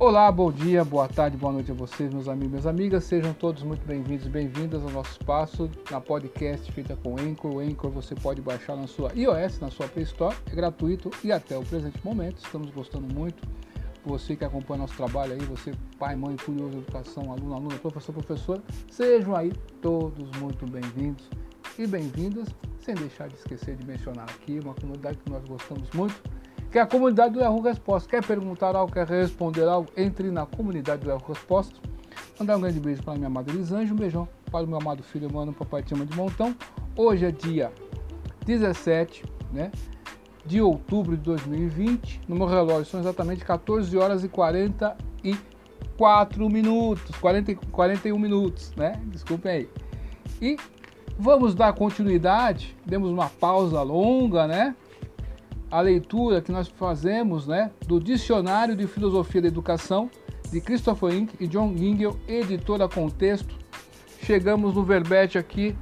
Olá, bom dia, boa tarde, boa noite a vocês, meus amigos e minhas amigas. Sejam todos muito bem-vindos e bem-vindas ao nosso espaço na podcast feita com Anchor. O Anchor você pode baixar na sua iOS, na sua Play Store, é gratuito e até o presente momento estamos gostando muito. Você que acompanha nosso trabalho aí, você pai, mãe, curioso, educação, aluno, aluna, professor, professora, sejam aí todos muito bem-vindos e bem-vindas, sem deixar de esquecer de mencionar aqui uma comunidade que nós gostamos muito que é a comunidade do Erro Resposta. Quer perguntar algo, quer responder algo, entre na comunidade do Erro Resposta. Mandar um grande beijo para minha amada Elisângela, um beijão para o meu amado filho, mano, papai te ama de montão. Hoje é dia 17, né? De outubro de 2020. No meu relógio são exatamente 14 horas e 44 minutos. 40, 41 minutos, né? Desculpem aí. E vamos dar continuidade. Demos uma pausa longa, né? A leitura que nós fazemos né, do Dicionário de Filosofia da Educação de Christopher Inck e John Gingell, editora Contexto. Chegamos no verbete aqui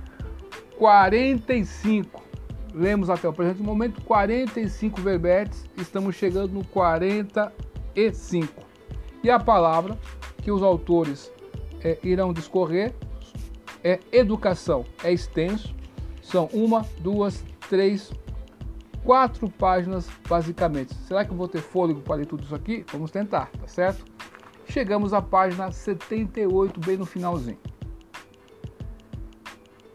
45. Lemos até o presente momento 45 verbetes, estamos chegando no 45. E a palavra que os autores é, irão discorrer é educação. É extenso, são uma, duas, três, quatro páginas basicamente. Será que eu vou ter fôlego para ler tudo isso aqui? Vamos tentar, tá certo? Chegamos à página 78, bem no finalzinho.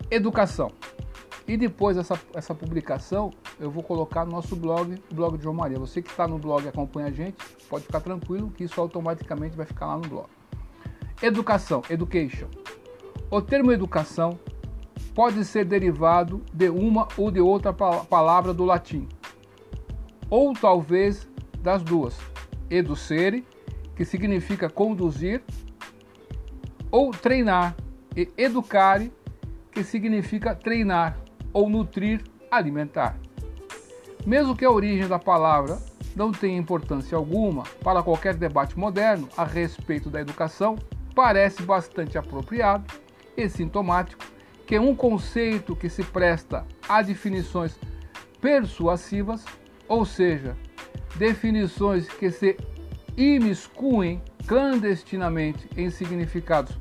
Educação. E depois dessa essa publicação, eu vou colocar no nosso blog, o blog de João Maria. Você que está no blog e acompanha a gente, pode ficar tranquilo que isso automaticamente vai ficar lá no blog. Educação, education. O termo educação pode ser derivado de uma ou de outra palavra do latim, ou talvez das duas, educere, que significa conduzir, ou treinar, e educare, que significa treinar ou nutrir, alimentar. Mesmo que a origem da palavra não tenha importância alguma para qualquer debate moderno a respeito da educação, parece bastante apropriado e sintomático que um conceito que se presta a definições persuasivas, ou seja, definições que se imiscuem clandestinamente em significados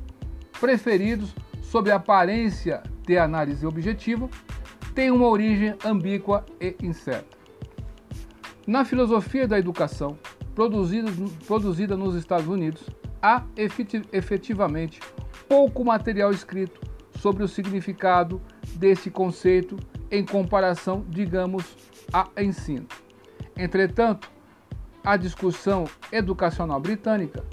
preferidos sob aparência de análise objetiva, tem uma origem ambígua e incerta. Na filosofia da educação, produzida, produzida nos Estados Unidos, há efetivamente pouco material escrito sobre o significado desse conceito em comparação, digamos, a ensino. Entretanto, a discussão educacional britânica,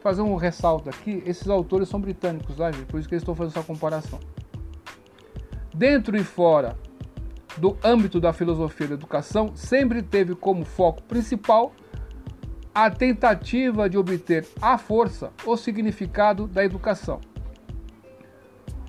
fazer um ressalto aqui, esses autores são britânicos, tá, por isso que eles estão fazendo essa comparação. Dentro e fora do âmbito da filosofia da educação, sempre teve como foco principal a tentativa de obter à força o significado da educação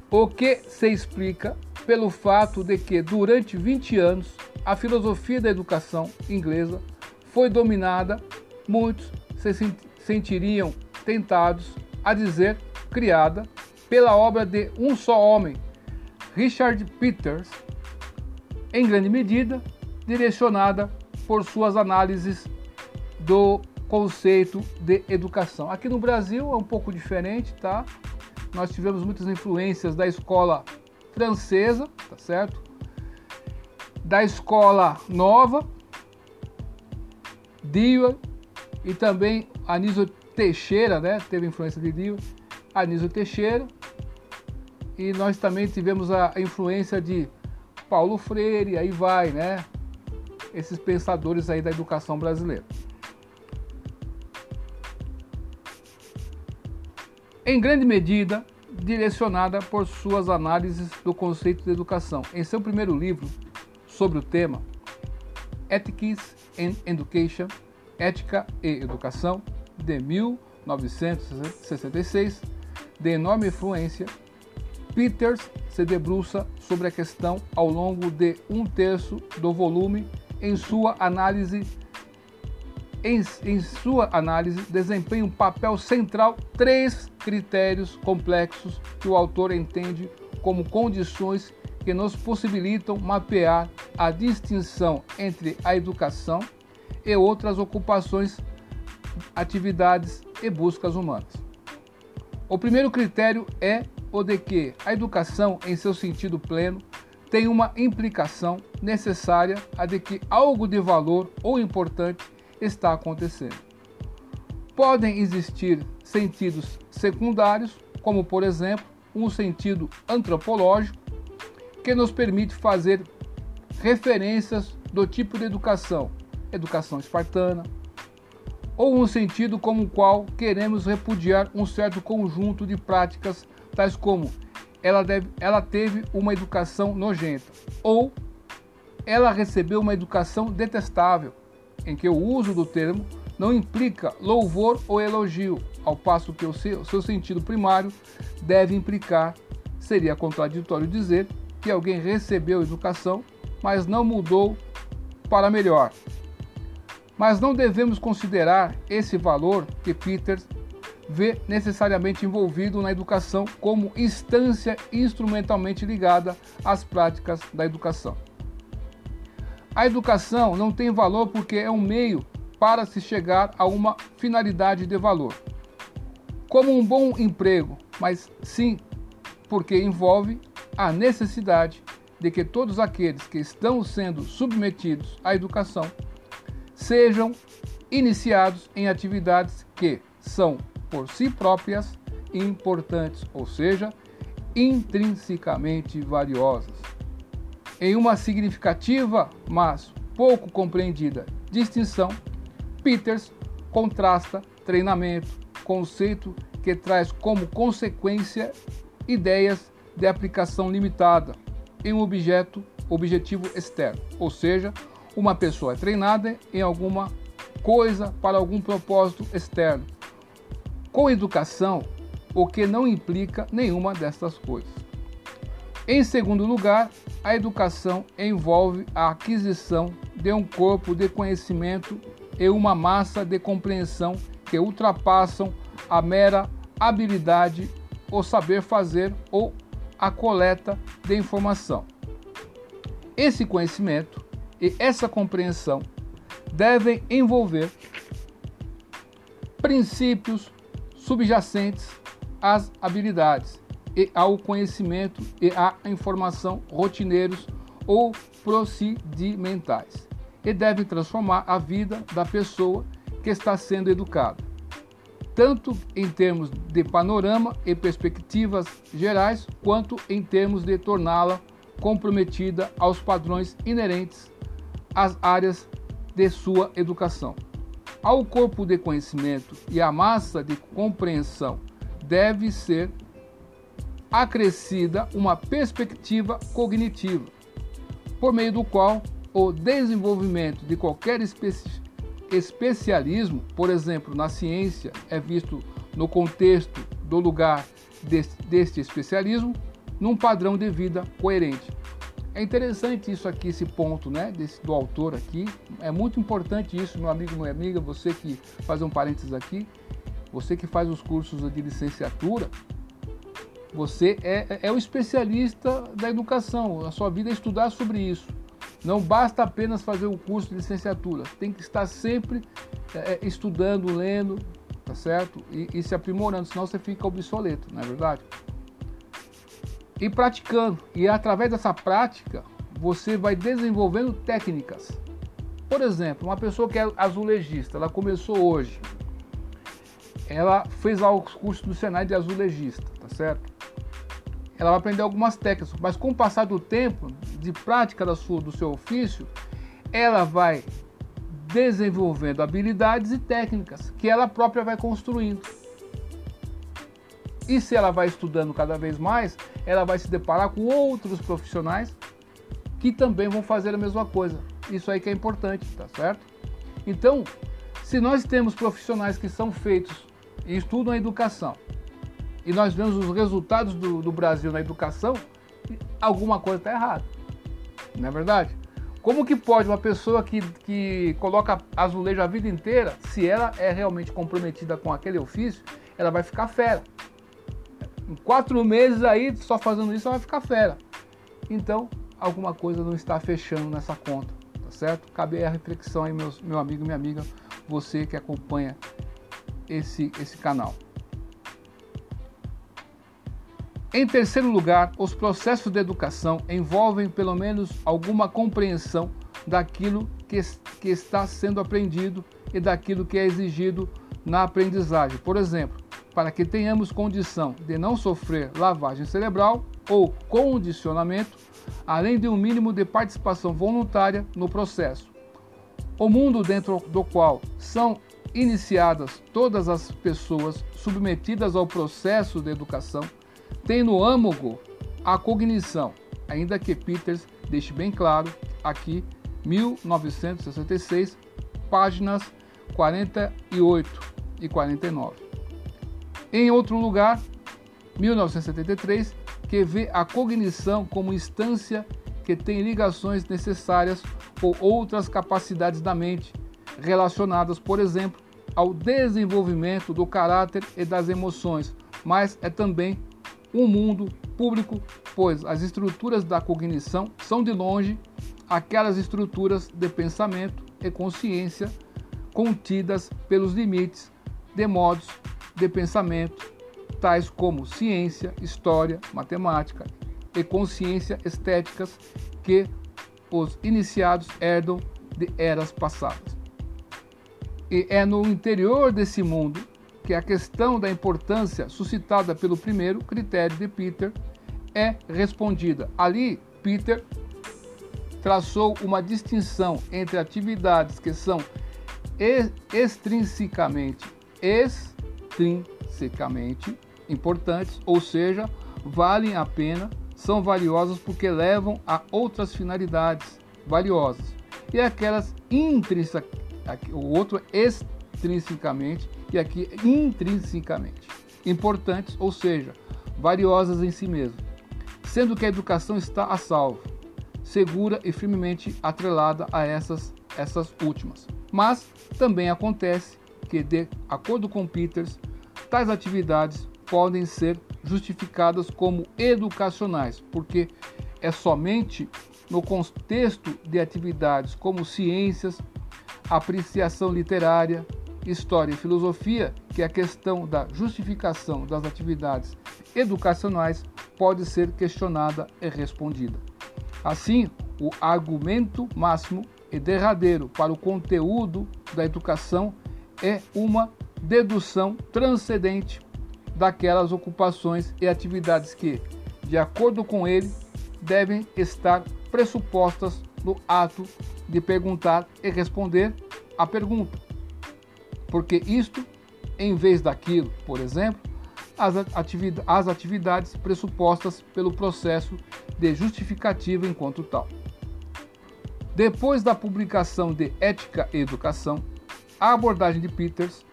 o que se explica pelo fato de que, durante 20 anos, a filosofia da educação inglesa foi dominada, muitos se sentiriam tentados a dizer criada pela obra de um só homem, Richard Peters, em grande medida direcionada por suas análises do conceito de educação. Aqui no Brasil é um pouco diferente, tá? Nós tivemos muitas influências da escola francesa, tá certo? Da escola nova, Dewey e também Anísio Teixeira, né? Teve influência de Dewey, Anísio Teixeira. E nós também tivemos a influência de Paulo Freire, aí vai, né? Esses pensadores aí da educação brasileira. em grande medida direcionada por suas análises do conceito de educação. Em seu primeiro livro sobre o tema, Ethics and Education, Ética e Educação, de 1966, de enorme influência, Peters se debruça sobre a questão ao longo de um terço do volume em sua análise em, em sua análise, desempenha um papel central três critérios complexos que o autor entende como condições que nos possibilitam mapear a distinção entre a educação e outras ocupações atividades e buscas humanas. O primeiro critério é o de que a educação, em seu sentido pleno, tem uma implicação necessária a de que algo de valor ou importante está acontecendo. Podem existir sentidos secundários, como por exemplo, um sentido antropológico, que nos permite fazer referências do tipo de educação, educação espartana, ou um sentido como o qual queremos repudiar um certo conjunto de práticas, tais como ela, deve, ela teve uma educação nojenta, ou ela recebeu uma educação detestável, em que o uso do termo não implica louvor ou elogio, ao passo que o seu, seu sentido primário deve implicar, seria contraditório dizer que alguém recebeu educação, mas não mudou para melhor. Mas não devemos considerar esse valor que Peters vê necessariamente envolvido na educação como instância instrumentalmente ligada às práticas da educação. A educação não tem valor porque é um meio para se chegar a uma finalidade de valor, como um bom emprego, mas sim porque envolve a necessidade de que todos aqueles que estão sendo submetidos à educação sejam iniciados em atividades que são por si próprias importantes, ou seja, intrinsecamente valiosas. Em uma significativa, mas pouco compreendida distinção, Peters contrasta treinamento, conceito que traz como consequência ideias de aplicação limitada em um objeto objetivo externo, ou seja, uma pessoa é treinada em alguma coisa para algum propósito externo. Com educação, o que não implica nenhuma destas coisas. Em segundo lugar, a educação envolve a aquisição de um corpo de conhecimento e uma massa de compreensão que ultrapassam a mera habilidade, o saber fazer ou a coleta de informação. Esse conhecimento e essa compreensão devem envolver princípios subjacentes às habilidades e ao conhecimento e à informação rotineiros ou procedimentais e deve transformar a vida da pessoa que está sendo educada, tanto em termos de panorama e perspectivas gerais, quanto em termos de torná-la comprometida aos padrões inerentes às áreas de sua educação. Ao corpo de conhecimento e à massa de compreensão deve ser acrescida uma perspectiva cognitiva, por meio do qual o desenvolvimento de qualquer especi especialismo, por exemplo, na ciência, é visto no contexto do lugar deste, deste especialismo, num padrão de vida coerente. É interessante isso aqui, esse ponto né, desse, do autor aqui. É muito importante isso, meu amigo, minha amiga, você que faz um parênteses aqui, você que faz os cursos de licenciatura, você é, é, é o especialista da educação. A sua vida é estudar sobre isso. Não basta apenas fazer o curso de licenciatura, tem que estar sempre é, é, estudando, lendo, tá certo? E, e, se aprimorando, senão você fica obsoleto, não é verdade? E praticando. E através dessa prática, você vai desenvolvendo técnicas. Por exemplo, uma pessoa que é azulejista, ela começou hoje. Ela fez lá os cursos do Senai de azulejista, tá certo? Ela vai aprender algumas técnicas, mas com o passar do tempo, de prática da sua, do seu ofício, ela vai desenvolvendo habilidades e técnicas que ela própria vai construindo. E se ela vai estudando cada vez mais, ela vai se deparar com outros profissionais que também vão fazer a mesma coisa. Isso aí que é importante, tá certo? Então, se nós temos profissionais que são feitos e estudam a educação, e nós vemos os resultados do, do Brasil na educação, alguma coisa está errada. Não é verdade? Como que pode uma pessoa que, que coloca azulejo a vida inteira, se ela é realmente comprometida com aquele ofício, ela vai ficar fera. Em quatro meses aí, só fazendo isso, ela vai ficar fera. Então, alguma coisa não está fechando nessa conta, tá certo? Cabe a reflexão aí, meus, meu amigo, minha amiga, você que acompanha esse, esse canal. Em terceiro lugar, os processos de educação envolvem pelo menos alguma compreensão daquilo que, que está sendo aprendido e daquilo que é exigido na aprendizagem. Por exemplo, para que tenhamos condição de não sofrer lavagem cerebral ou condicionamento, além de um mínimo de participação voluntária no processo. O mundo dentro do qual são iniciadas todas as pessoas submetidas ao processo de educação tem no âmago a cognição, ainda que Peters deixe bem claro aqui 1966, páginas 48 e 49. Em outro lugar, 1973, que vê a cognição como instância que tem ligações necessárias ou outras capacidades da mente, relacionadas, por exemplo, ao desenvolvimento do caráter e das emoções, mas é também um mundo público, pois as estruturas da cognição são de longe aquelas estruturas de pensamento e consciência contidas pelos limites de modos de pensamento, tais como ciência, história, matemática e consciência estéticas que os iniciados herdam de eras passadas. E é no interior desse mundo que a questão da importância suscitada pelo primeiro critério de Peter é respondida. Ali, Peter traçou uma distinção entre atividades que são extrinsecamente extrinsecamente importantes, ou seja, valem a pena, são valiosas porque levam a outras finalidades valiosas. E aquelas intrinsecamente, o outro extrinsecamente e aqui intrinsecamente importantes, ou seja, valiosas em si mesmo, sendo que a educação está a salvo, segura e firmemente atrelada a essas essas últimas. Mas também acontece que, de acordo com Peters, tais atividades podem ser justificadas como educacionais, porque é somente no contexto de atividades como ciências, apreciação literária, história e filosofia que a questão da justificação das atividades educacionais pode ser questionada e respondida. Assim, o argumento máximo e derradeiro para o conteúdo da educação é uma dedução transcendente daquelas ocupações e atividades que, de acordo com ele, devem estar pressupostas no ato de perguntar e responder a pergunta. Porque isto, em vez daquilo, por exemplo, as, atividades, as atividades pressupostas pelo processo de justificativa enquanto tal. Depois da publicação de Ética e Educação, a abordagem de Peters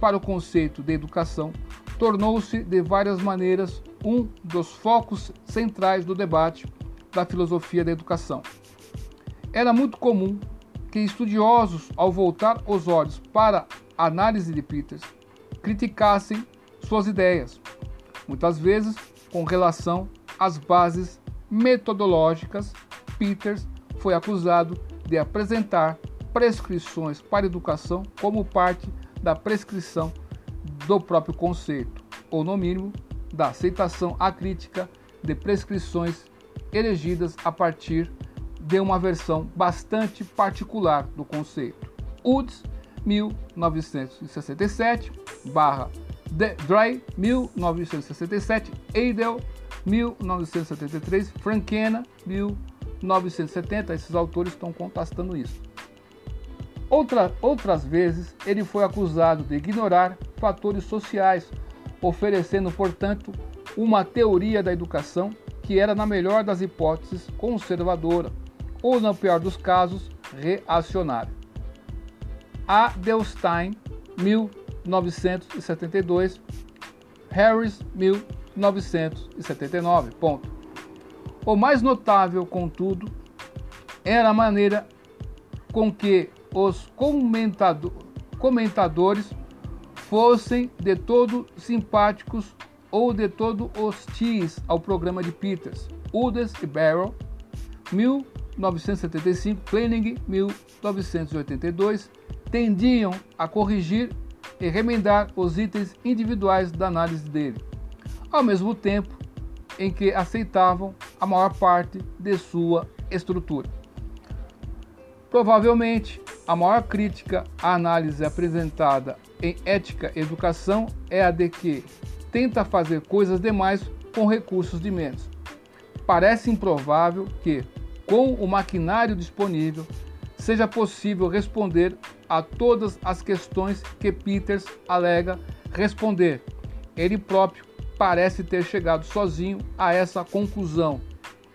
para o conceito de educação tornou-se de várias maneiras um dos focos centrais do debate da filosofia da educação. Era muito comum que estudiosos, ao voltar os olhos para análise de Peters, criticassem suas ideias, muitas vezes com relação às bases metodológicas. Peters foi acusado de apresentar prescrições para educação como parte da prescrição do próprio conceito, ou no mínimo, da aceitação acrítica de prescrições elegidas a partir de uma versão bastante particular do conceito. Woods, 1967, barra Dry, 1967, Eidel, 1973, Frankena, 1970, esses autores estão contestando isso. Outra, outras vezes, ele foi acusado de ignorar fatores sociais, oferecendo, portanto, uma teoria da educação que era, na melhor das hipóteses, conservadora, ou, no pior dos casos, reacionária. Adelstein, 1972, Harris, 1979. Ponto. O mais notável, contudo, era a maneira com que os comentado comentadores fossem de todo simpáticos ou de todo hostis ao programa de Peters, Udes e Barrow, 1975, Planning, 1982, tendiam a corrigir e remendar os itens individuais da análise dele, ao mesmo tempo em que aceitavam a maior parte de sua estrutura. Provavelmente, a maior crítica à análise apresentada em Ética e Educação é a de que tenta fazer coisas demais com recursos de menos. Parece improvável que, com o maquinário disponível, seja possível responder a todas as questões que Peters alega responder. Ele próprio parece ter chegado sozinho a essa conclusão.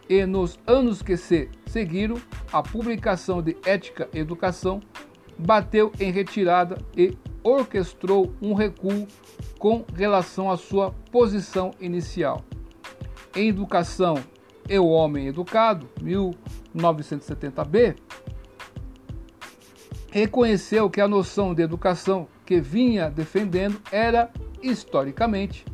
E nos anos que se seguiram, a publicação de Ética e Educação bateu em retirada e orquestrou um recuo com relação à sua posição inicial. Em Educação e o Homem Educado, 1970b, reconheceu que a noção de educação que vinha defendendo era historicamente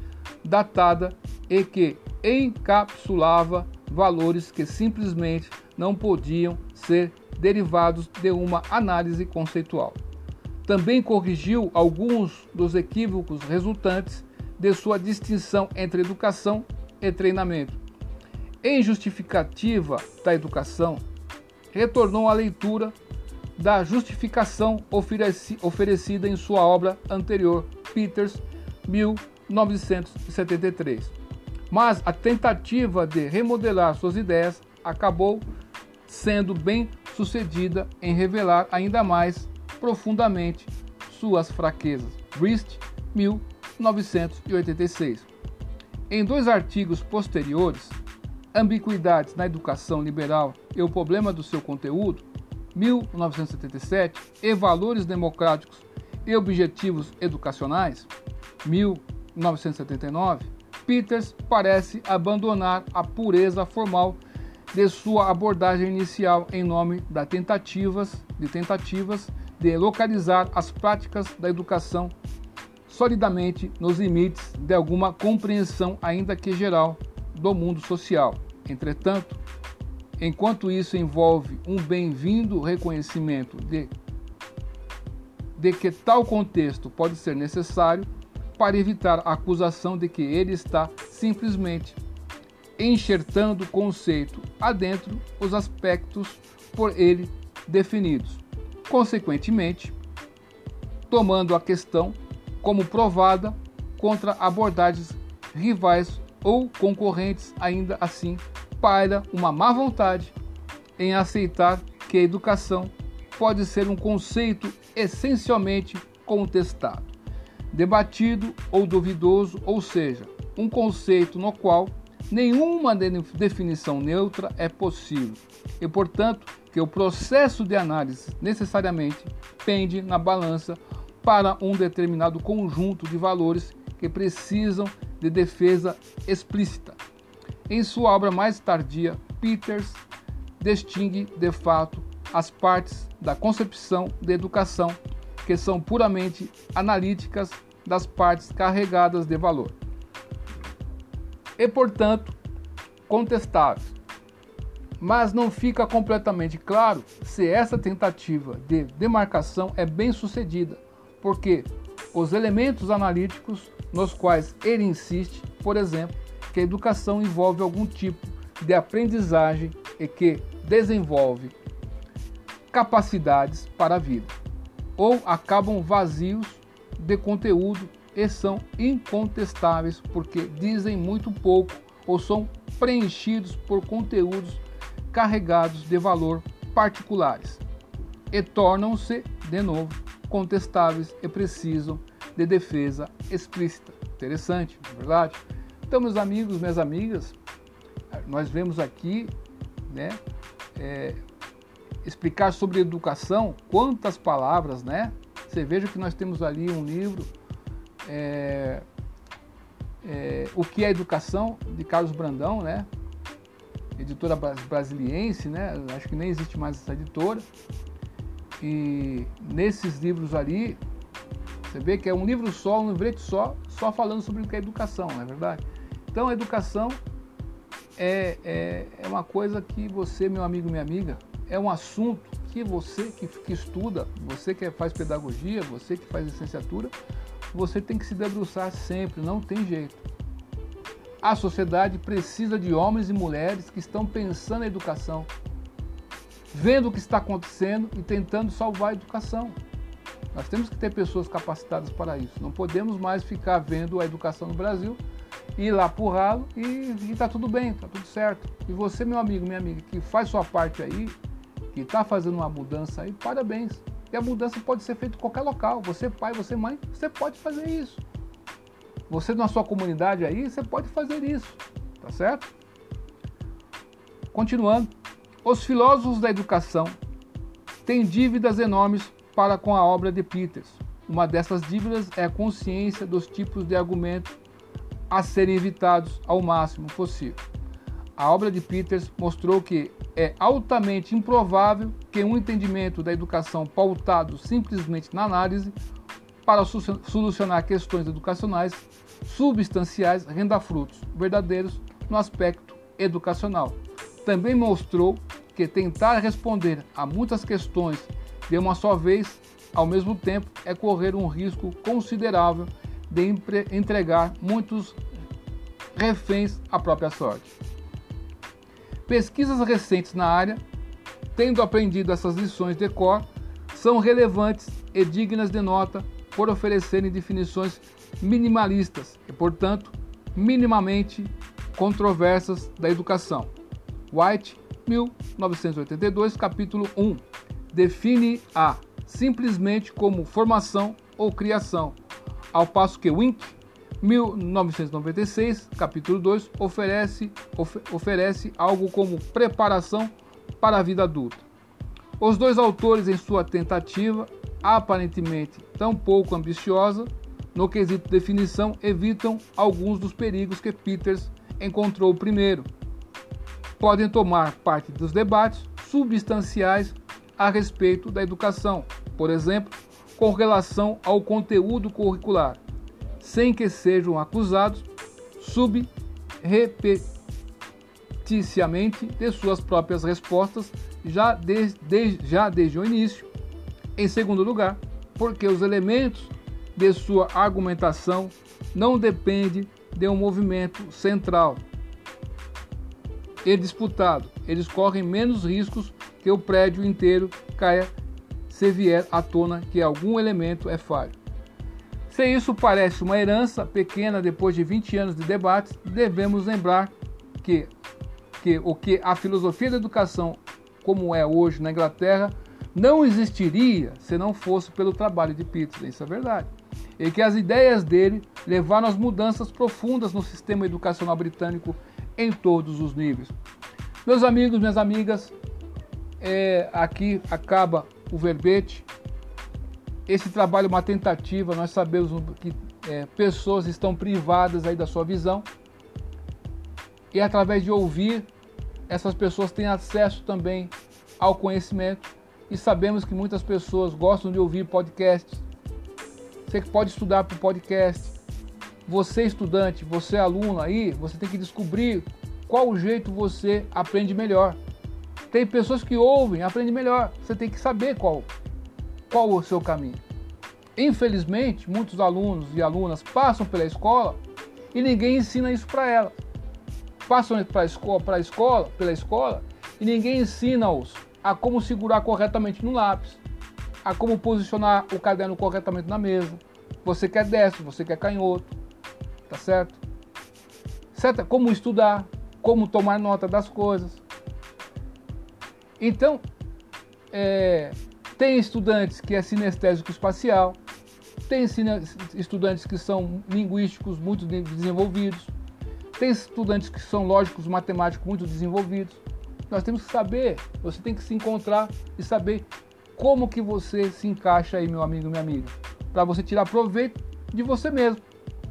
datada e que encapsulava valores que simplesmente não podiam ser derivados de uma análise conceitual. Também corrigiu alguns dos equívocos resultantes de sua distinção entre educação e treinamento. Em justificativa da educação, retornou à leitura da justificação oferecida em sua obra anterior, Peters, 1973. Mas a tentativa de remodelar suas ideias acabou sendo bem sucedida em revelar ainda mais profundamente suas fraquezas. Brist, 1986. Em dois artigos posteriores, Ambiguidades na Educação Liberal e o Problema do seu Conteúdo, 1977, e Valores Democráticos e Objetivos Educacionais, 1979, Peters parece abandonar a pureza formal de sua abordagem inicial em nome da tentativas, de tentativas de localizar as práticas da educação solidamente nos limites de alguma compreensão, ainda que geral, do mundo social. Entretanto, enquanto isso envolve um bem-vindo reconhecimento de, de que tal contexto pode ser necessário para evitar a acusação de que ele está simplesmente enxertando o conceito adentro os aspectos por ele definidos. Consequentemente, tomando a questão como provada contra abordagens rivais ou concorrentes, ainda assim paira uma má vontade em aceitar que a educação pode ser um conceito essencialmente contestado, debatido ou duvidoso, ou seja, um conceito no qual nenhuma definição neutra é possível e, portanto, que o processo de análise necessariamente pende na balança para um determinado conjunto de valores que precisam de defesa explícita. Em sua obra mais tardia, Peters distingue de fato as partes da concepção de educação que são puramente analíticas das partes carregadas de valor e, portanto, contestáveis. Mas não fica completamente claro se essa tentativa de demarcação é bem sucedida, porque os elementos analíticos nos quais ele insiste, por exemplo, que a educação envolve algum tipo de aprendizagem e que desenvolve capacidades para a vida, ou acabam vazios de conteúdo e são incontestáveis porque dizem muito pouco ou são preenchidos por conteúdos carregados de valor particulares e tornam-se, de novo, contestáveis e precisam de defesa explícita. Interessante, não é verdade? Então, meus amigos, minhas amigas, nós vemos aqui, né, é, explicar sobre educação, quantas palavras, né? Você veja que nós temos ali um livro é, é, O que é Educação, de Carlos Brandão, né? editora brasiliense, né? acho que nem existe mais essa editora. E nesses livros ali, você vê que é um livro só, um livreto só, só falando sobre o que é educação, não é verdade? Então, a educação é, é, é uma coisa que você, meu amigo, minha amiga, é um assunto que você que, que estuda, você que faz pedagogia, você que faz licenciatura, você tem que se debruçar sempre, não tem jeito. A sociedade precisa de homens e mulheres que estão pensando na educação, vendo o que está acontecendo e tentando salvar a educação. Nós temos que ter pessoas capacitadas para isso. Não podemos mais ficar vendo a educação no Brasil, ir lá por ralo e está tudo bem, está tudo certo. E você, meu amigo, minha amiga, que faz sua parte aí, que está fazendo uma mudança aí, parabéns. E a mudança pode ser feita em qualquer local. Você, pai, você, mãe, você pode fazer isso. Você na sua comunidade aí, você pode fazer isso. Tá certo? Continuando. Os filósofos da educação têm dívidas enormes para com a obra de Peters. Uma dessas dívidas é a consciência dos tipos de argumento a serem evitados ao máximo possível. A obra de Peters mostrou que é altamente improvável que um entendimento da educação pautado simplesmente na análise para solucionar questões educacionais substanciais renda frutos verdadeiros no aspecto educacional. Também mostrou que tentar responder a muitas questões de uma só vez, ao mesmo tempo, é correr um risco considerável de entregar muitos reféns à própria sorte. Pesquisas recentes na área, tendo aprendido essas lições de cor, são relevantes e dignas de nota por oferecerem definições minimalistas e, portanto, minimamente controversas da educação. White, 1982, capítulo 1, define a simplesmente como formação ou criação, ao passo que Wink, 1996, capítulo 2, oferece, of, oferece algo como preparação para a vida adulta. Os dois autores, em sua tentativa, aparentemente tão pouco ambiciosa, no quesito definição, evitam alguns dos perigos que Peters encontrou primeiro. Podem tomar parte dos debates substanciais a respeito da educação, por exemplo, com relação ao conteúdo curricular, sem que sejam acusados subrepeticiamente de suas próprias respostas já desde, já desde o início. Em segundo lugar, porque os elementos de sua argumentação não dependem de um movimento central e disputado. Eles correm menos riscos que o prédio inteiro caia se vier à tona que algum elemento é falho. Se isso parece uma herança pequena depois de 20 anos de debates, devemos lembrar que, que o que a filosofia da educação, como é hoje na Inglaterra, não existiria se não fosse pelo trabalho de Peterson, isso é verdade. E que as ideias dele levaram às mudanças profundas no sistema educacional britânico em todos os níveis. Meus amigos, minhas amigas, é, aqui acaba o verbete. Esse trabalho é uma tentativa, nós sabemos que é, pessoas estão privadas aí da sua visão. E através de ouvir, essas pessoas têm acesso também ao conhecimento. E sabemos que muitas pessoas gostam de ouvir podcasts. Você pode estudar por podcast. Você estudante, você aluno aí, você tem que descobrir qual jeito você aprende melhor. Tem pessoas que ouvem, aprendem melhor. Você tem que saber qual, qual o seu caminho. Infelizmente, muitos alunos e alunas passam pela escola e ninguém ensina isso para elas. Passam para escola, para escola, pela escola e ninguém ensina-os a como segurar corretamente no lápis, a como posicionar o caderno corretamente na mesa. Você quer destro, você quer canhoto, tá certo? certo? Como estudar, como tomar nota das coisas. Então, é, tem estudantes que é sinestésico espacial, tem estudantes que são linguísticos muito desenvolvidos, tem estudantes que são lógicos matemáticos muito desenvolvidos. Nós temos que saber, você tem que se encontrar e saber como que você se encaixa aí, meu amigo, minha amiga, para você tirar proveito de você mesmo,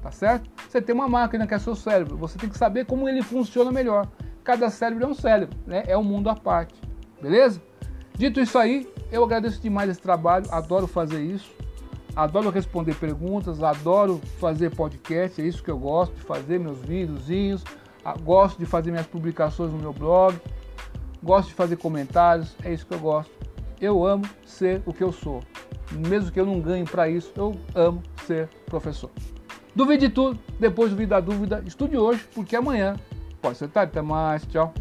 tá certo? Você tem uma máquina que é seu cérebro, você tem que saber como ele funciona melhor. Cada cérebro é um cérebro, né? É um mundo à parte. Beleza? Dito isso aí, eu agradeço demais esse trabalho, adoro fazer isso, adoro responder perguntas, adoro fazer podcast, é isso que eu gosto de fazer, meus videozinhos, gosto de fazer minhas publicações no meu blog, gosto de fazer comentários, é isso que eu gosto. Eu amo ser o que eu sou. Mesmo que eu não ganhe para isso, eu amo ser professor. Duvide de tudo, depois duvide da dúvida, estude hoje, porque amanhã pode ser tarde. Até mais, tchau.